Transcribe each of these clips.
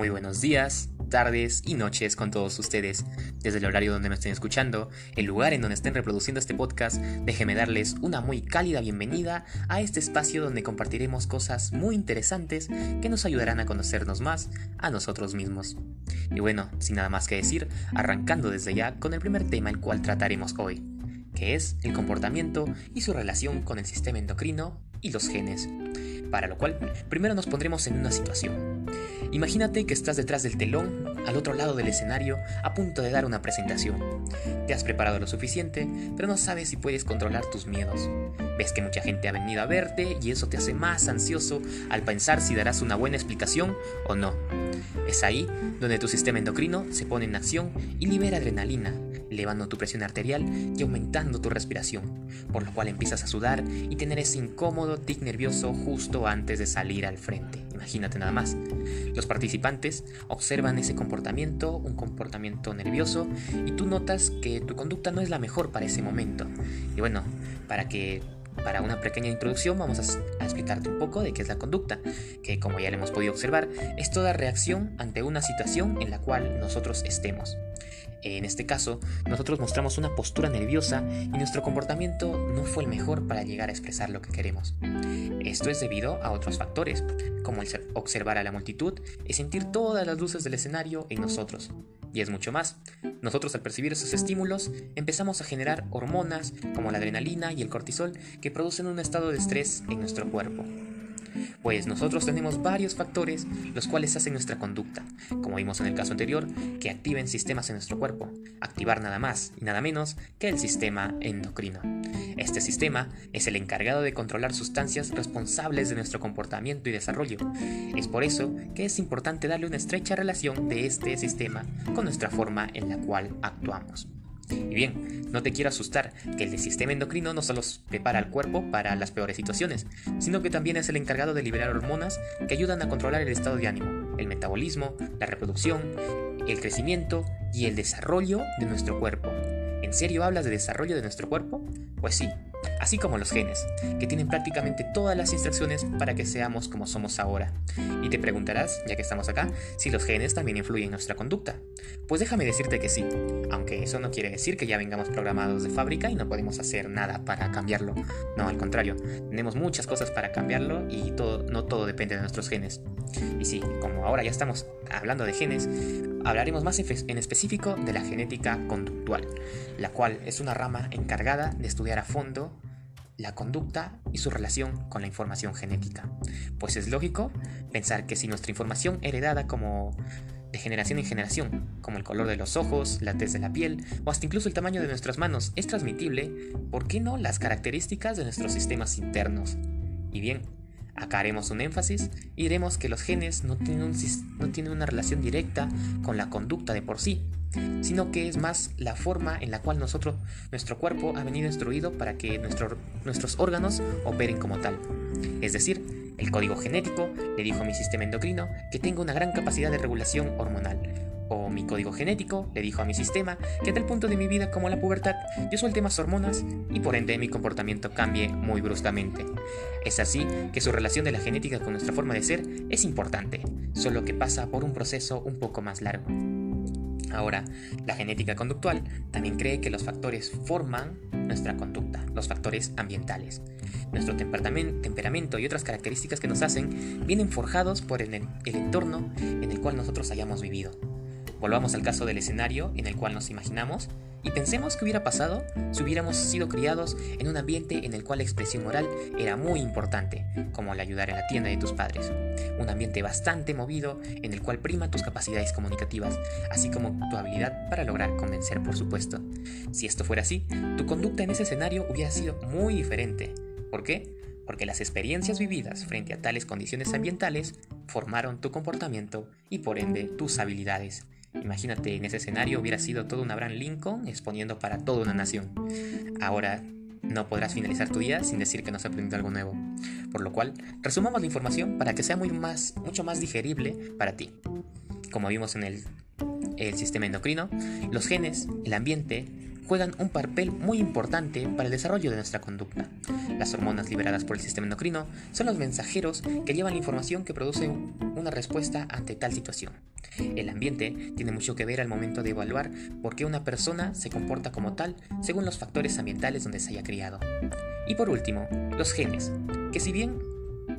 Muy buenos días, tardes y noches con todos ustedes. Desde el horario donde me estén escuchando, el lugar en donde estén reproduciendo este podcast, déjenme darles una muy cálida bienvenida a este espacio donde compartiremos cosas muy interesantes que nos ayudarán a conocernos más a nosotros mismos. Y bueno, sin nada más que decir, arrancando desde ya con el primer tema el cual trataremos hoy, que es el comportamiento y su relación con el sistema endocrino y los genes. Para lo cual, primero nos pondremos en una situación. Imagínate que estás detrás del telón, al otro lado del escenario, a punto de dar una presentación. Te has preparado lo suficiente, pero no sabes si puedes controlar tus miedos. Ves que mucha gente ha venido a verte y eso te hace más ansioso al pensar si darás una buena explicación o no. Es ahí donde tu sistema endocrino se pone en acción y libera adrenalina, elevando tu presión arterial y aumentando tu respiración, por lo cual empiezas a sudar y tener ese incómodo tic nervioso justo antes de salir al frente. Imagínate nada más. Los participantes observan ese comportamiento, un comportamiento nervioso, y tú notas que tu conducta no es la mejor para ese momento. Y bueno, para que para una pequeña introducción vamos a, explicarte un poco de qué es la conducta, que como ya le hemos podido observar, es toda reacción ante una situación en la cual nosotros estemos. En este caso, nosotros mostramos una postura nerviosa y nuestro comportamiento no fue el mejor para llegar a expresar lo que queremos. Esto es debido a otros factores, como el observar a la multitud y sentir todas las luces del escenario en nosotros. Y es mucho más. Nosotros al percibir esos estímulos empezamos a generar hormonas como la adrenalina y el cortisol que producen un estado de estrés en nuestro cuerpo. Pues nosotros tenemos varios factores los cuales hacen nuestra conducta, como vimos en el caso anterior, que activen sistemas en nuestro cuerpo, activar nada más y nada menos que el sistema endocrino. Este sistema es el encargado de controlar sustancias responsables de nuestro comportamiento y desarrollo. Es por eso que es importante darle una estrecha relación de este sistema con nuestra forma en la cual actuamos. Y bien, no te quiero asustar que el sistema endocrino no solo prepara al cuerpo para las peores situaciones, sino que también es el encargado de liberar hormonas que ayudan a controlar el estado de ánimo, el metabolismo, la reproducción, el crecimiento y el desarrollo de nuestro cuerpo. ¿En serio hablas de desarrollo de nuestro cuerpo? Pues sí, así como los genes, que tienen prácticamente todas las instrucciones para que seamos como somos ahora. Y te preguntarás, ya que estamos acá, si los genes también influyen en nuestra conducta. Pues déjame decirte que sí, aunque eso no quiere decir que ya vengamos programados de fábrica y no podemos hacer nada para cambiarlo. No, al contrario, tenemos muchas cosas para cambiarlo y todo, no todo depende de nuestros genes. Y sí, como ahora ya estamos hablando de genes, hablaremos más en específico de la genética conductual, la cual es una rama encargada de estudiar a fondo la conducta y su relación con la información genética. Pues es lógico pensar que si nuestra información heredada como de generación en generación, como el color de los ojos, la tez de la piel o hasta incluso el tamaño de nuestras manos es transmitible, ¿por qué no las características de nuestros sistemas internos? Y bien, Acá haremos un énfasis y diremos que los genes no tienen, no una relación directa con la conducta de por sí, sino que es más la forma en la cual nosotros, nuestro cuerpo ha venido instruido para que nuestros órganos operen como tal. Es decir, el código genético le dijo a mi sistema endocrino que tengo una gran capacidad de regulación hormonal, o mi código genético le dijo a mi sistema que a tal punto de mi vida como la pubertad yo suelte más hormonas y por ende mi comportamiento cambie muy bruscamente. Es así que su relación de la genética con nuestra forma de ser es importante, solo que pasa por un proceso un poco más largo. Ahora, la genética conductual también cree que los factores forman nuestra conducta, los factores ambientales. Nuestro temperamento y otras características que nos hacen vienen forjados por el entorno en el cual nosotros hayamos vivido. Volvamos al caso del escenario en el cual nos imaginamos y pensemos que hubiera pasado si hubiéramos sido criados en un ambiente en el cual la expresión oral era muy importante, como el ayudar en la tienda de tus padres. Un ambiente bastante movido en el cual prima tus capacidades comunicativas, así como tu habilidad para lograr convencer, por supuesto. Si esto fuera así, tu conducta en ese escenario hubiera sido muy diferente. ¿Por qué? Porque las experiencias vividas frente a tales condiciones ambientales formaron tu comportamiento y por ende tus habilidades. Imagínate, en ese escenario hubiera sido todo un Abraham Lincoln exponiendo para toda una nación. Ahora no podrás finalizar tu día sin decir que no has aprendido algo nuevo. Por lo cual, resumamos la información para que sea mucho más digerible para ti. Como vimos en el, el sistema endocrino, los genes, el ambiente, juegan un papel muy importante para el desarrollo de nuestra conducta. Las hormonas liberadas por el sistema endocrino son los mensajeros que llevan la información que produce una respuesta ante tal situación. El ambiente tiene mucho que ver al momento de evaluar por qué una persona se comporta como tal según los factores ambientales donde se haya criado. Y por último, los genes, que si bien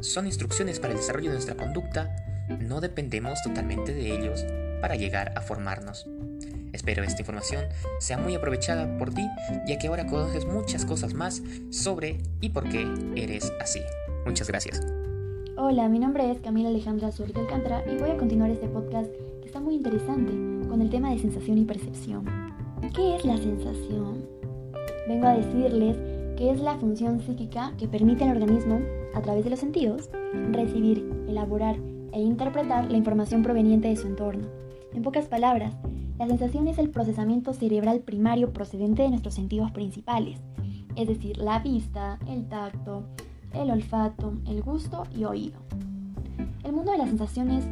son instrucciones para el desarrollo de nuestra conducta, no dependemos totalmente de ellos para llegar a formarnos. Espero esta información sea muy aprovechada por ti, ya que ahora conoces muchas cosas más sobre y por qué eres así. Muchas gracias. Hola, mi nombre es Camila Alejandra Suárez Alcántara y voy a continuar este podcast que está muy interesante con el tema de sensación y percepción. ¿Qué es la sensación? Vengo a decirles que es la función psíquica que permite al organismo, a través de los sentidos, recibir, elaborar e interpretar la información proveniente de su entorno. En pocas palabras, la sensación es el procesamiento cerebral primario procedente de nuestros sentidos principales, es decir, la vista, el tacto, el olfato, el gusto y oído. El mundo de las sensaciones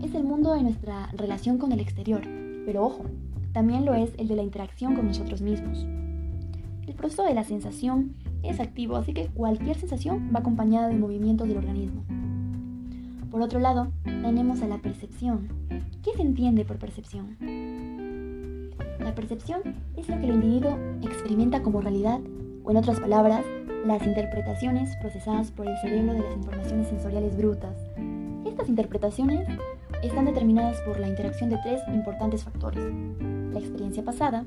es el mundo de nuestra relación con el exterior, pero ojo, también lo es el de la interacción con nosotros mismos. El proceso de la sensación es activo, así que cualquier sensación va acompañada de movimientos del organismo. Por otro lado, tenemos a la percepción. ¿Qué se entiende por percepción? La percepción es lo que el individuo experimenta como realidad, o en otras palabras, las interpretaciones procesadas por el cerebro de las informaciones sensoriales brutas. Estas interpretaciones están determinadas por la interacción de tres importantes factores, la experiencia pasada,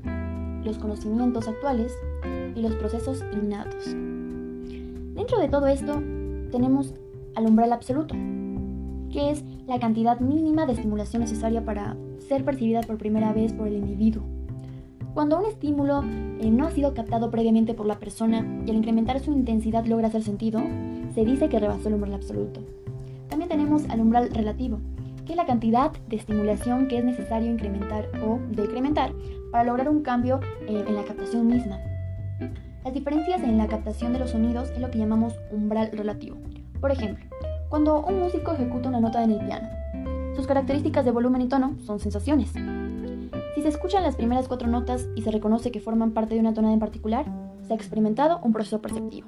los conocimientos actuales y los procesos innatos. Dentro de todo esto tenemos al umbral absoluto, que es la cantidad mínima de estimulación necesaria para ser percibida por primera vez por el individuo. Cuando un estímulo eh, no ha sido captado previamente por la persona y al incrementar su intensidad logra hacer sentido, se dice que rebasó el umbral absoluto. También tenemos al umbral relativo, que es la cantidad de estimulación que es necesario incrementar o decrementar para lograr un cambio eh, en la captación misma. Las diferencias en la captación de los sonidos es lo que llamamos umbral relativo. Por ejemplo, cuando un músico ejecuta una nota en el piano, sus características de volumen y tono son sensaciones, se escuchan las primeras cuatro notas y se reconoce que forman parte de una tonada en particular, se ha experimentado un proceso perceptivo.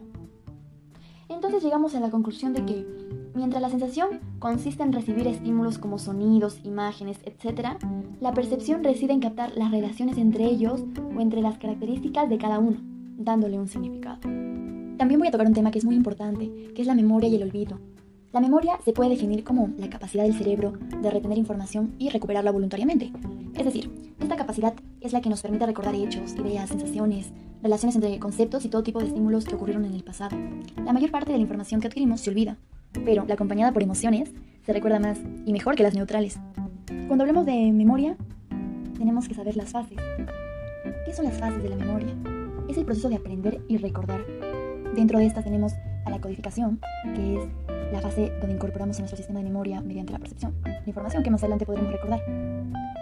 Entonces llegamos a la conclusión de que, mientras la sensación consiste en recibir estímulos como sonidos, imágenes, etc., la percepción reside en captar las relaciones entre ellos o entre las características de cada uno, dándole un significado. También voy a tocar un tema que es muy importante, que es la memoria y el olvido. La memoria se puede definir como la capacidad del cerebro de retener información y recuperarla voluntariamente. Es decir, esta capacidad es la que nos permite recordar hechos, ideas, sensaciones, relaciones entre conceptos y todo tipo de estímulos que ocurrieron en el pasado. La mayor parte de la información que adquirimos se olvida, pero la acompañada por emociones se recuerda más y mejor que las neutrales. Cuando hablamos de memoria, tenemos que saber las fases. ¿Qué son las fases de la memoria? Es el proceso de aprender y recordar. Dentro de estas tenemos a la codificación, que es la fase donde incorporamos en nuestro sistema de memoria mediante la percepción la información que más adelante podremos recordar.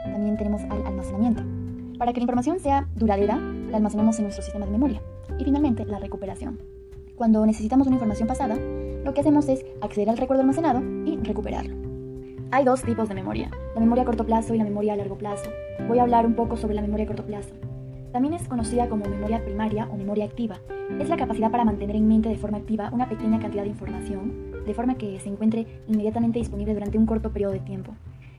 También tenemos al almacenamiento. Para que la información sea duradera, la almacenamos en nuestro sistema de memoria. Y finalmente, la recuperación. Cuando necesitamos una información pasada, lo que hacemos es acceder al recuerdo almacenado y recuperarlo. Hay dos tipos de memoria, la memoria a corto plazo y la memoria a largo plazo. Voy a hablar un poco sobre la memoria a corto plazo. También es conocida como memoria primaria o memoria activa. Es la capacidad para mantener en mente de forma activa una pequeña cantidad de información, de forma que se encuentre inmediatamente disponible durante un corto periodo de tiempo.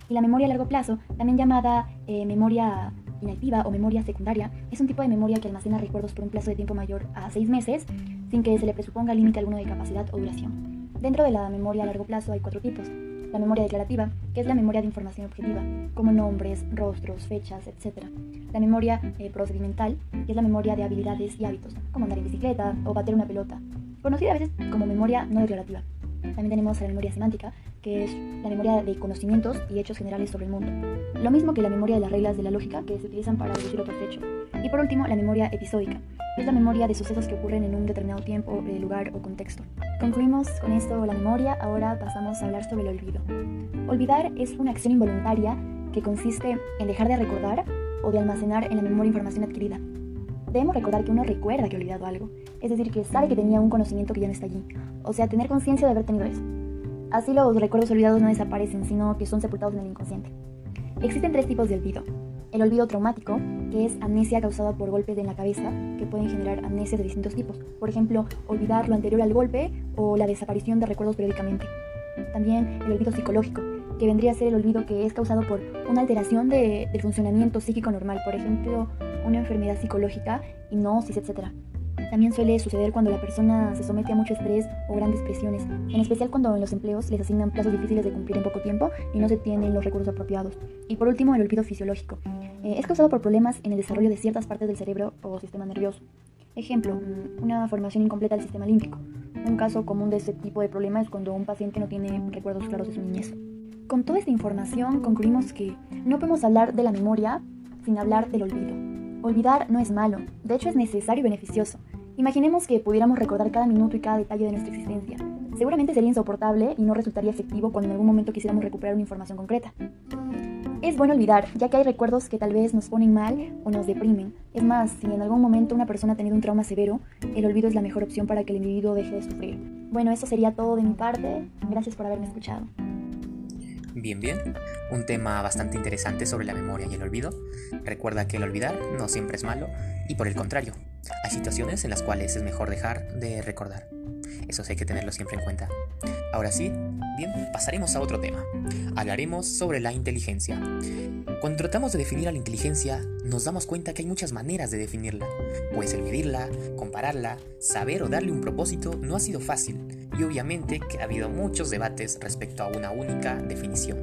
Y la memoria a largo plazo, también llamada eh, memoria inactiva o memoria secundaria, es un tipo de memoria que almacena recuerdos por un plazo de tiempo mayor a 6 meses, sin que se le presuponga límite alguno de capacidad o duración. Dentro de la memoria a largo plazo hay cuatro tipos, la memoria declarativa, que es la memoria de información objetiva, como nombres, rostros, fechas, etc. La memoria eh, procedimental, que es la memoria de habilidades y hábitos, como andar en bicicleta o bater una pelota, conocida a veces como memoria no declarativa. También tenemos la memoria semántica, que es la memoria de conocimientos y hechos generales sobre el mundo. Lo mismo que la memoria de las reglas de la lógica que se utilizan para deducir otros hechos. Y por último, la memoria episódica, es la memoria de sucesos que ocurren en un determinado tiempo, eh, lugar o contexto. Concluimos con esto la memoria, ahora pasamos a hablar sobre el olvido. Olvidar es una acción involuntaria que consiste en dejar de recordar o de almacenar en la memoria información adquirida. Debemos recordar que uno recuerda que ha olvidado algo, es decir, que sabe que tenía un conocimiento que ya no está allí, o sea, tener conciencia de haber tenido eso. Así los recuerdos olvidados no desaparecen, sino que son sepultados en el inconsciente. Existen tres tipos de olvido. El olvido traumático, que es amnesia causada por golpes en la cabeza, que pueden generar amnesia de distintos tipos. Por ejemplo, olvidar lo anterior al golpe o la desaparición de recuerdos periódicamente. También el olvido psicológico, que vendría a ser el olvido que es causado por una alteración de, del funcionamiento psíquico normal, por ejemplo, una enfermedad psicológica, hipnosis, etc. También suele suceder cuando la persona se somete a mucho estrés o grandes presiones, en especial cuando en los empleos les asignan plazos difíciles de cumplir en poco tiempo y no se tienen los recursos apropiados. Y por último, el olvido fisiológico. Eh, es causado por problemas en el desarrollo de ciertas partes del cerebro o sistema nervioso. Ejemplo, una formación incompleta del sistema límpico. Un caso común de este tipo de problema es cuando un paciente no tiene recuerdos claros de su niñez. Con toda esta información concluimos que no podemos hablar de la memoria sin hablar del olvido. Olvidar no es malo, de hecho es necesario y beneficioso. Imaginemos que pudiéramos recordar cada minuto y cada detalle de nuestra existencia. Seguramente sería insoportable y no resultaría efectivo cuando en algún momento quisiéramos recuperar una información concreta. Es bueno olvidar, ya que hay recuerdos que tal vez nos ponen mal o nos deprimen. Es más, si en algún momento una persona ha tenido un trauma severo, el olvido es la mejor opción para que el individuo deje de sufrir. Bueno, eso sería todo de mi parte. Gracias por haberme escuchado. Bien, bien. Un tema bastante interesante sobre la memoria y el olvido. Recuerda que el olvidar no siempre es malo y por el contrario, hay situaciones en las cuales es mejor dejar de recordar. Eso sí hay que tenerlo siempre en cuenta. Ahora sí, bien, pasaremos a otro tema. Hablaremos sobre la inteligencia. Cuando tratamos de definir a la inteligencia, nos damos cuenta que hay muchas maneras de definirla. Pues el medirla, compararla, saber o darle un propósito no ha sido fácil, y obviamente que ha habido muchos debates respecto a una única definición.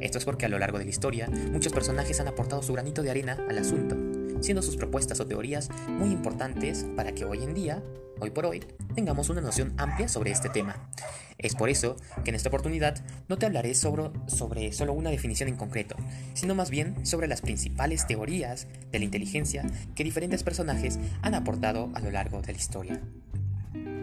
Esto es porque a lo largo de la historia, muchos personajes han aportado su granito de arena al asunto, siendo sus propuestas o teorías muy importantes para que hoy en día, hoy por hoy, tengamos una noción amplia sobre este tema. Es por eso que en esta oportunidad no te hablaré sobre, solo una definición en concreto, sino más bien sobre las principales teorías de la inteligencia que diferentes personajes han aportado a lo largo de la historia.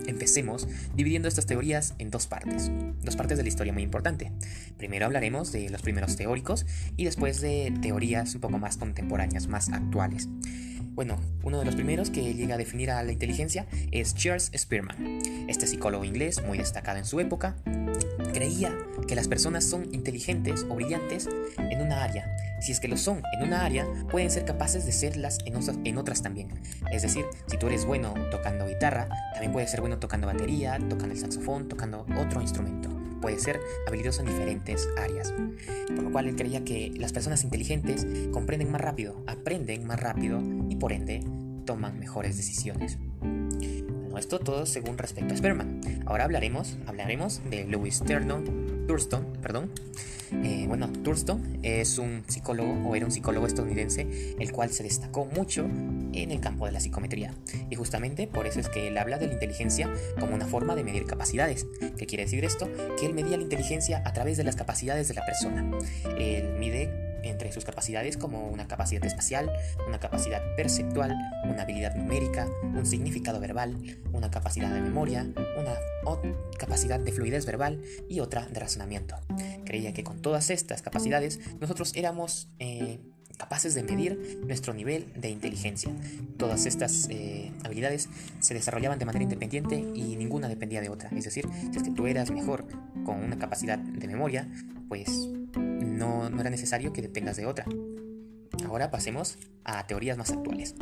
Empecemos dividiendo estas teorías en dos partes, dos partes de la historia muy importante. Primero hablaremos de los primeros teóricos y después de teorías un poco más contemporáneas, más actuales. Bueno, uno de los primeros que llega a definir a la inteligencia es Charles Spearman. Este psicólogo inglés, muy destacado en su época, creía que las personas son inteligentes o brillantes en una área. Si es que lo son en una área, pueden ser capaces de serlas en, otras también. Es decir, si tú eres bueno tocando guitarra, también puedes ser bueno tocando batería, tocando el saxofón, tocando otro instrumento puede ser habilidoso en diferentes áreas. Por lo cual él creía que las personas inteligentes comprenden más rápido, aprenden más rápido y por ende toman mejores decisiones. Bueno, esto todo según respecto a Sperman. Ahora hablaremos, hablaremos de Lewis Thurston, perdón, eh, bueno, Thurston es un psicólogo o era un psicólogo estadounidense el cual se destacó mucho en el campo de la psicometría. Y justamente por eso es que él habla de la inteligencia como una forma de medir capacidades. ¿Qué quiere decir esto? Que él medía la inteligencia a través de las capacidades de la persona. Él mide entre sus capacidades como una capacidad espacial, una capacidad perceptual, una habilidad numérica, un significado verbal, una capacidad de memoria, una capacidad de fluidez verbal y otra de razonamiento. Creía que con todas estas capacidades nosotros éramos eh, capaces de medir nuestro nivel de inteligencia. Todas estas eh, habilidades se desarrollaban de manera independiente y ninguna dependía de otra. Es decir, si es que tú eras mejor con una capacidad de memoria, pues no, era necesario que dependas de otra. Ahora pasemos a teorías más actuales.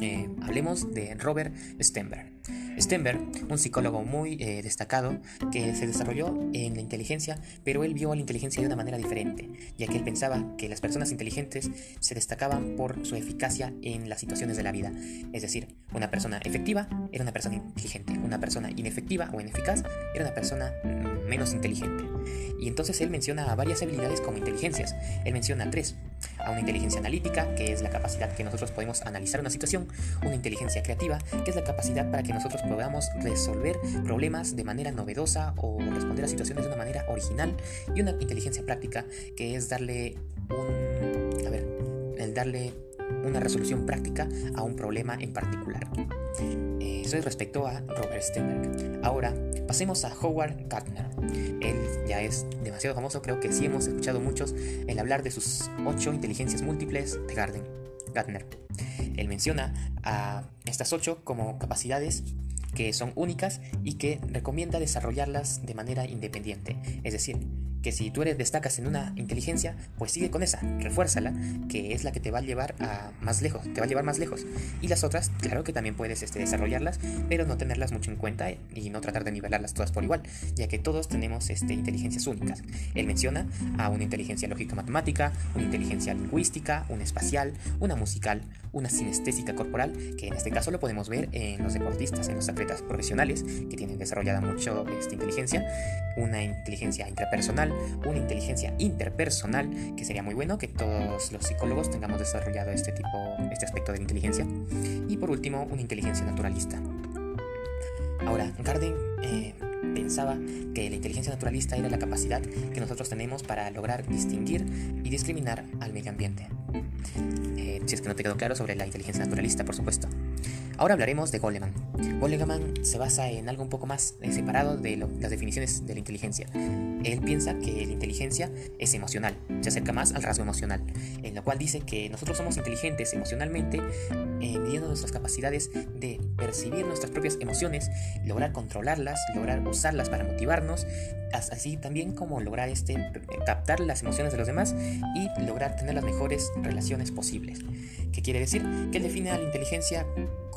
Eh, hablemos de Robert Stenberg. Stenberg, un psicólogo muy eh, destacado que se desarrolló en la inteligencia, pero él vio la inteligencia de una manera diferente, ya que él pensaba que las personas inteligentes se destacaban por su eficacia en las situaciones de la vida. Es decir, una persona efectiva era una persona inteligente, una persona inefectiva o ineficaz era una persona mm, menos inteligente. Y entonces él menciona varias habilidades como inteligencias. Él menciona tres. A una inteligencia analítica, que es la capacidad que nosotros podemos analizar una situación, una inteligencia creativa, que es la capacidad para que nosotros podamos resolver problemas de manera novedosa o responder a situaciones de una manera original, y una inteligencia práctica, que es darle un... a ver, el darle una resolución práctica a un problema en particular. Eso es respecto a Robert Stenberg. Ahora, pasemos a Howard Gardner. Él ya es demasiado famoso, creo que sí hemos escuchado muchos el hablar de sus ocho inteligencias múltiples de Gardner. Él menciona a estas ocho como capacidades que son únicas y que recomienda desarrollarlas de manera independiente. Es decir, que si tú eres destacas en una inteligencia, pues sigue con esa, refuérzala, que es la que te va a llevar a más lejos, te va a llevar más lejos. Y las otras, claro que también puedes este, desarrollarlas, pero no tenerlas mucho en cuenta y no tratar de nivelarlas todas por igual, ya que todos tenemos este, inteligencias únicas. Él menciona a una inteligencia lógica matemática, una inteligencia lingüística, una espacial, una musical, una sinestésica corporal, que en este caso lo podemos ver en los deportistas, en los atletas profesionales que tienen desarrollada mucho esta inteligencia, una inteligencia intrapersonal, una inteligencia interpersonal, que sería muy bueno que todos los psicólogos tengamos desarrollado este tipo, este aspecto de la inteligencia, y por último, una inteligencia naturalista. Ahora, Garden eh, pensaba que la inteligencia naturalista era la capacidad que nosotros tenemos para lograr distinguir y discriminar al medio ambiente. Eh, si es que no te quedó claro sobre la inteligencia naturalista, por supuesto. Ahora hablaremos de Goleman. Goleman se basa en algo un poco más eh, separado de las definiciones de la inteligencia. Él piensa que la inteligencia es emocional, se acerca más al rasgo emocional, en lo cual dice que nosotros somos inteligentes emocionalmente, eh, midiendo nuestras capacidades de percibir nuestras propias emociones, lograr controlarlas, lograr usarlas para motivarnos, así también como lograr este, captar las emociones de los demás y lograr tener las mejores relaciones posibles. ¿Qué quiere decir? Que él define a la inteligencia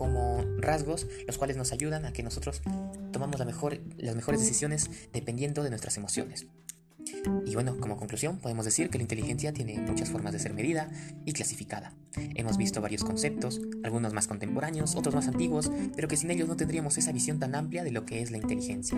como rasgos los cuales nos ayudan a que nosotros tomamos la mejor, las mejores decisiones dependiendo de nuestras emociones. Y bueno, como conclusión, podemos decir que la inteligencia tiene muchas formas de ser medida y clasificada. Hemos visto varios conceptos, algunos más contemporáneos, otros más antiguos, pero que sin ellos no tendríamos esa visión tan amplia de lo que es la inteligencia.